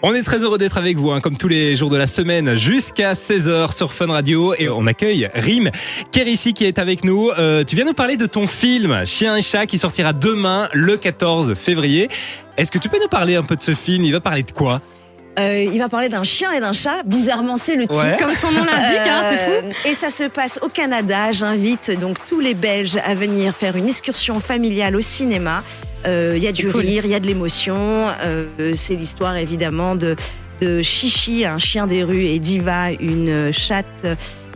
On est très heureux d'être avec vous, hein, comme tous les jours de la semaine, jusqu'à 16h sur Fun Radio. Et on accueille Rim Kérissi qui est avec nous. Euh, tu viens nous parler de ton film Chien et chat qui sortira demain, le 14 février. Est-ce que tu peux nous parler un peu de ce film? Il va parler de quoi? Euh, il va parler d'un chien et d'un chat. Bizarrement, c'est le titre. Ouais. Comme son nom l'indique, hein, c'est fou. Euh, Et ça se passe au Canada. J'invite donc tous les Belges à venir faire une excursion familiale au cinéma. Euh, Il y a du cool. rire, il y a de l'émotion. Euh, c'est l'histoire évidemment de de Chichi, un chien des rues, et Diva, une chatte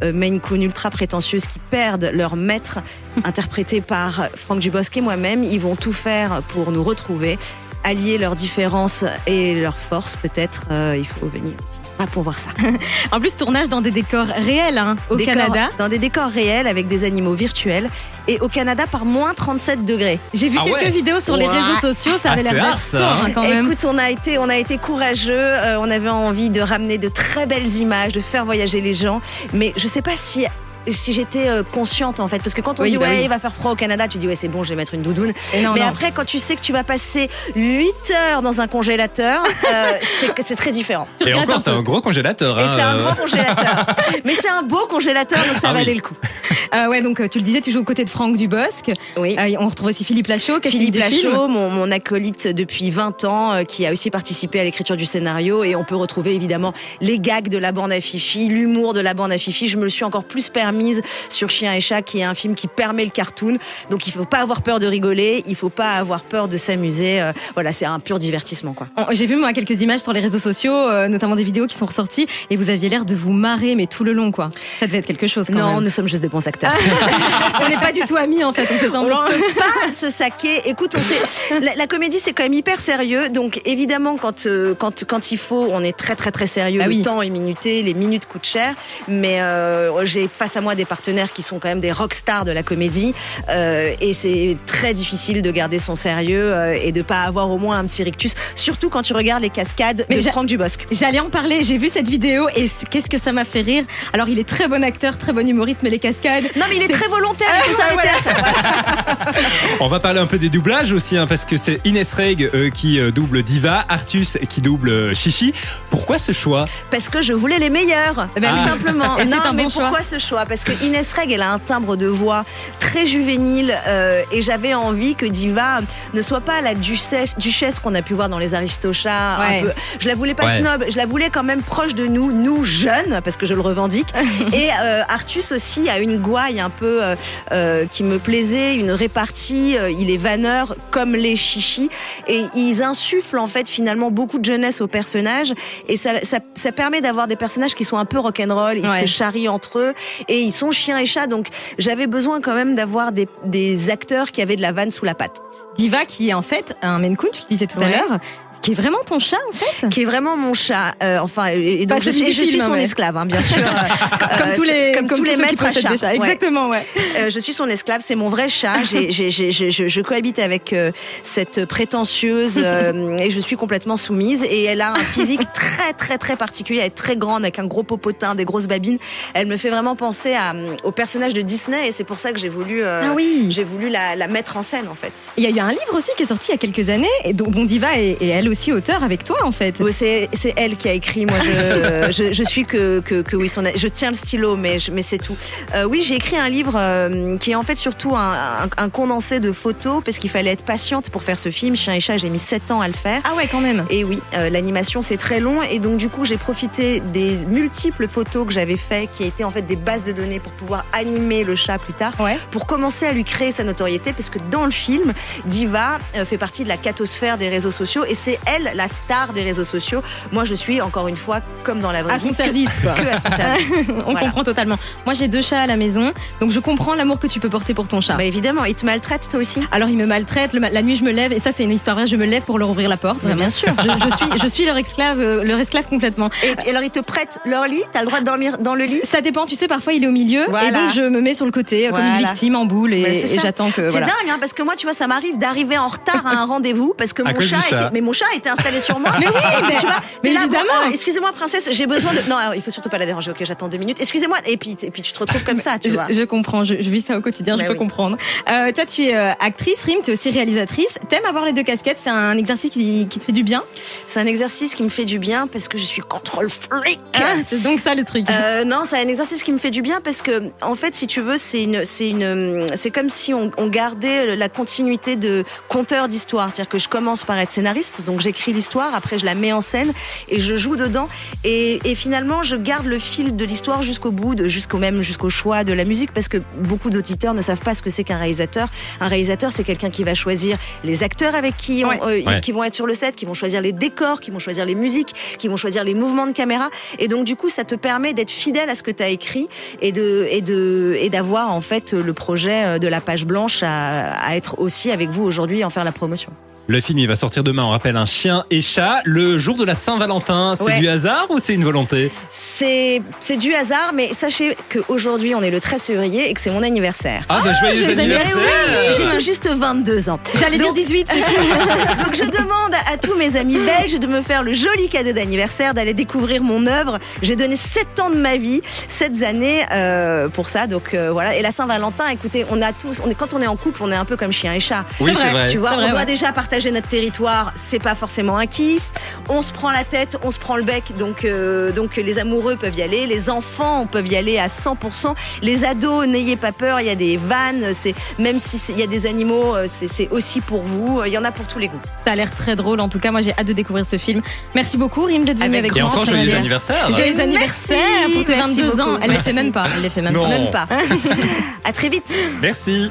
euh, Maine Coon ultra prétentieuse qui perdent leur maître, interprété par Franck Dubosc et moi-même. Ils vont tout faire pour nous retrouver, allier leurs différences et leurs forces peut-être. Euh, il faut venir ici ah, pour voir ça. En plus, tournage dans des décors réels hein, au Décors- Canada. Dans des décors réels avec des animaux virtuels. Et au Canada par moins 37 degrés. J'ai vu Ah quelques ouais. vidéos sur les réseaux sociaux, ça Ah, avait l'air ça, fort hein. hein, quand même. Écoute, on a été, on a été courageux. euh, on avait envie de ramener de très belles images, de faire voyager les gens. Mais je sais pas si. Si j'étais euh, consciente en fait, parce que quand on Oui, dit bah ouais, oui. il va faire froid au Canada, tu dis ouais, c'est bon, je vais mettre une doudoune. Non, Mais non. après, quand tu sais que tu vas passer 8 heures dans un congélateur, euh, c'est que c'est très différent. Tu Et encore, c'est un gros congélateur. Et hein, c'est un euh. grand congélateur. Mais c'est un beau congélateur, donc ça Ah oui. valait le coup. Euh, ouais, donc euh, tu le disais, tu joues aux côtés de Franck Dubosc. Oui. Euh, on retrouve aussi Philippe Lachaud, Philippe. Lachaud, mon, mon acolyte depuis 20 ans, euh, qui a aussi participé à l'écriture du scénario. Et on peut retrouver évidemment les gags de la bande à Fifi, l'humour de la bande à Fifi. Je me le suis encore plus permise sur Chien et Chat, qui est un film qui permet le cartoon. Donc il faut pas avoir peur de rigoler, il faut pas avoir peur de s'amuser. Voilà, c'est un pur divertissement, quoi. J'ai vu moi quelques images sur les réseaux sociaux, notamment des vidéos qui sont ressorties, et vous aviez l'air de vous marrer, mais tout le long, quoi. Ça devait être quelque chose quand non, même. nous sommes juste de bons acteurs. on n'est pas du tout amis en fait, on fait semblant. On peut pas se saquer. Écoute, on sait, la, la comédie c'est quand même hyper sérieux. Donc évidemment, quand euh, quand quand il faut, on est très très très sérieux. Ah le oui. temps est minuté, les minutes coûtent cher. Mais euh, j'ai face à moi des partenaires qui sont quand même des rockstars de la comédie, euh, et c'est très difficile de garder son sérieux et de pas avoir au moins un petit rictus. Surtout quand tu regardes les cascades Mais de Franck Dubosc. J'allais en parler, j'ai vu cette vidéo et qu'est-ce que ça m'a fait rire. Alors il est très bon acteur, très bon humoriste, mais les cascades. Non, mais il est très volontaire. Ah, voilà. On va parler un peu des doublages aussi, hein, parce que c'est Inès Reg euh, qui euh, double Diva, Artus qui double euh, Chichi. Pourquoi ce choix? Parce que je voulais les meilleurs, Eh ben simplement. Et non, un mais bon choix. pourquoi ce choix? Parce que Inès Reg, elle a un timbre de voix très juvénile euh, et j'avais envie que Diva ne soit pas la duchesse, duchesse qu'on a pu voir dans les Aristochats. un Ouais. peu. Je la voulais pas Ouais. snob, je la voulais quand même proche de nous, nous jeunes, parce que je le revendique. et euh, Artus aussi a une gouaille un peu euh, euh, qui me plaisait, une répartie. euh, il est vanneur comme les chichis et ils insufflent en fait finalement beaucoup de jeunesse aux personnages et ça, ça, ça permet d'avoir des personnages qui sont un peu rock'n'roll, ils Ouais. se charrient entre eux et ils sont chiens et chats donc j'avais besoin quand même d'avoir des, des acteurs qui avaient de la vanne sous la patte. Diva qui est en fait un Maine Coon, tu le disais tout à l'heure, qui est vraiment ton chat en fait. qui est vraiment mon chat. Euh, enfin, et donc Pas je suis, je son mais- esclave, hein, bien sûr. Euh, Comme tous les, comme, tous les maîtres à chat. des chats. Ouais. Exactement, ouais. Euh, je suis son esclave, c'est mon vrai chat. Je, je cohabite avec cette prétentieuse et je suis complètement soumise. Et elle a un physique très très très particulier. Elle est très grande avec un gros popotin, des grosses babines. Elle me fait vraiment penser à, au personnage de Disney et c'est pour ça que j'ai voulu, Ah oui. j'ai voulu la, la mettre en scène en fait. Il y a eu un livre aussi qui est sorti il y a quelques années, et dont, dont Diva est, est elle aussi auteur avec toi en fait. Oui, c'est elle qui a écrit. Moi, je, je, je suis que, que, que oui, son, je tiens le stylo, mais, je- mais c'est tout. Euh, oui, j'ai écrit un livre euh, qui est en fait surtout un, un, un condensé de photos parce qu'il fallait être patiente pour faire ce film. Chien et chat, j'ai mis 7 ans à le faire. Ah ouais, quand même. Et oui, euh, l'animation c'est très long et donc du coup j'ai profité des multiples photos que j'avais fait qui étaient en fait des bases de données pour pouvoir animer le chat plus tard Ouais. pour commencer à lui créer sa notoriété parce que dans le film Diva fait partie de la catosphère des réseaux sociaux et c'est elle la star des réseaux sociaux. Moi je suis encore une fois comme dans la vraie À vie son que- service, quoi. que à son service. On Voilà. comprend totalement. Moi, j'ai deux chats à la maison, donc je comprends l'amour que tu peux porter pour ton chat. Bah évidemment, il te maltraite toi aussi? Alors, il me maltraite. le la nuit, je me lève, et ça, c'est une histoire vraie. Je me lève pour leur ouvrir la porte. Bien sûr. Je, je suis, je suis leur esclave, euh, leur esclave complètement. Et, et alors ils te prêtent leur lit, t'as le droit de dormir dans le lit? Ça dépend, tu sais, parfois il est au milieu, Voilà. et donc je me mets sur le côté comme une victime en boule, et, ça. j'attends que. C'est Voilà. dingue, hein, parce que moi, tu vois, ça m'arrive d'arriver en retard à un rendez-vous parce que À mon chat, du chat. était, mais mon chat était installée sur moi. Mais oui, mais- tu vois, mais évidemment. euh, excusez-moi, princesse, j'ai besoin de. Non, alors, il faut surtout pas la déranger. Ok, j'attends deux minutes. Excusez-moi. Et puis, et puis tu te retrouves comme ça, tu Je, vois. je comprends, je, je vis ça au quotidien, je peux oui. comprendre. Euh, toi, tu es euh, actrice, Rim, tu es aussi réalisatrice. T'aimes avoir les deux casquettes, c'est un exercice qui, qui te fait du bien? C'est un exercice qui me fait du bien parce que je suis contrôle freak. Ah, C'est donc ça le truc. Euh, non, c'est un exercice qui me fait du bien parce que, en fait, si tu veux, c'est une, c'est une, c'est comme si on, on gardait la continuité de conteur d'histoire. C'est-à-dire que je commence par être scénariste, donc j'écris l'histoire, après je la mets en scène et je joue dedans. Et, et finalement, je garde le fil de l'histoire jusqu'au bout, jusqu'au même, jusqu'au choix de la musique, parce que beaucoup d'auditeurs ne savent pas ce que c'est qu'un réalisateur. Un réalisateur, c'est quelqu'un qui va choisir les acteurs avec qui, on- Ouais. euh, Ouais. qui vont être sur le set, qui vont choisir les décors, qui vont choisir les musiques, qui vont choisir les mouvements de caméra. Et donc, du coup, ça te permet d'être fidèle à ce que tu as écrit et de et de et d'avoir en fait le projet euh, de la page blanche à, à être aussi avec vous aujourd'hui et en faire la promotion. Le film, il va sortir demain. On rappelle un chien et chat. Le jour de la Saint-Valentin, c'est Ouais. du hasard ou c'est une volonté C'est c'est du hasard, mais sachez qu'aujourd'hui on est le 13 février et que c'est mon anniversaire. Ah, bah, joyeux joyeux anniversaire J'ai tout juste 22 ans. J'allais dire Donc- 18, c'est fini. Donc je demande à tous mes amis belges de me faire le joli cadeau d'anniversaire, d'aller découvrir mon œuvre. J'ai donné 7 ans de ma vie, 7 années euh, pour ça. Donc euh, voilà. Et la Saint-Valentin, écoutez, on a tous, on est, quand on est en couple, on est un peu comme chien et chat. Oui, C'est vrai. vrai. Tu vois, on vrai, doit ouais. déjà partager notre territoire, c'est pas forcément un kiff. On se prend la tête, on se prend le bec, donc euh, donc les amoureux peuvent y aller, les enfants peuvent y aller à 100%. Les ados, n'ayez pas peur, il y a des vannes, c'est même si il y a des animaux, euh, c'est aussi pour vous. Il y en a pour tous les goûts. Ça a l'air très drôle. En tout cas, moi, j'ai hâte de découvrir ce film. Merci beaucoup, Rim, d'être venu Avec avec Et encore joyeux bien. anniversaire Joyeux anniversaire pour tes merci 22 ans. Elle les fait même pas. Elle les fait même Non. pas. Même pas. à très vite. Merci.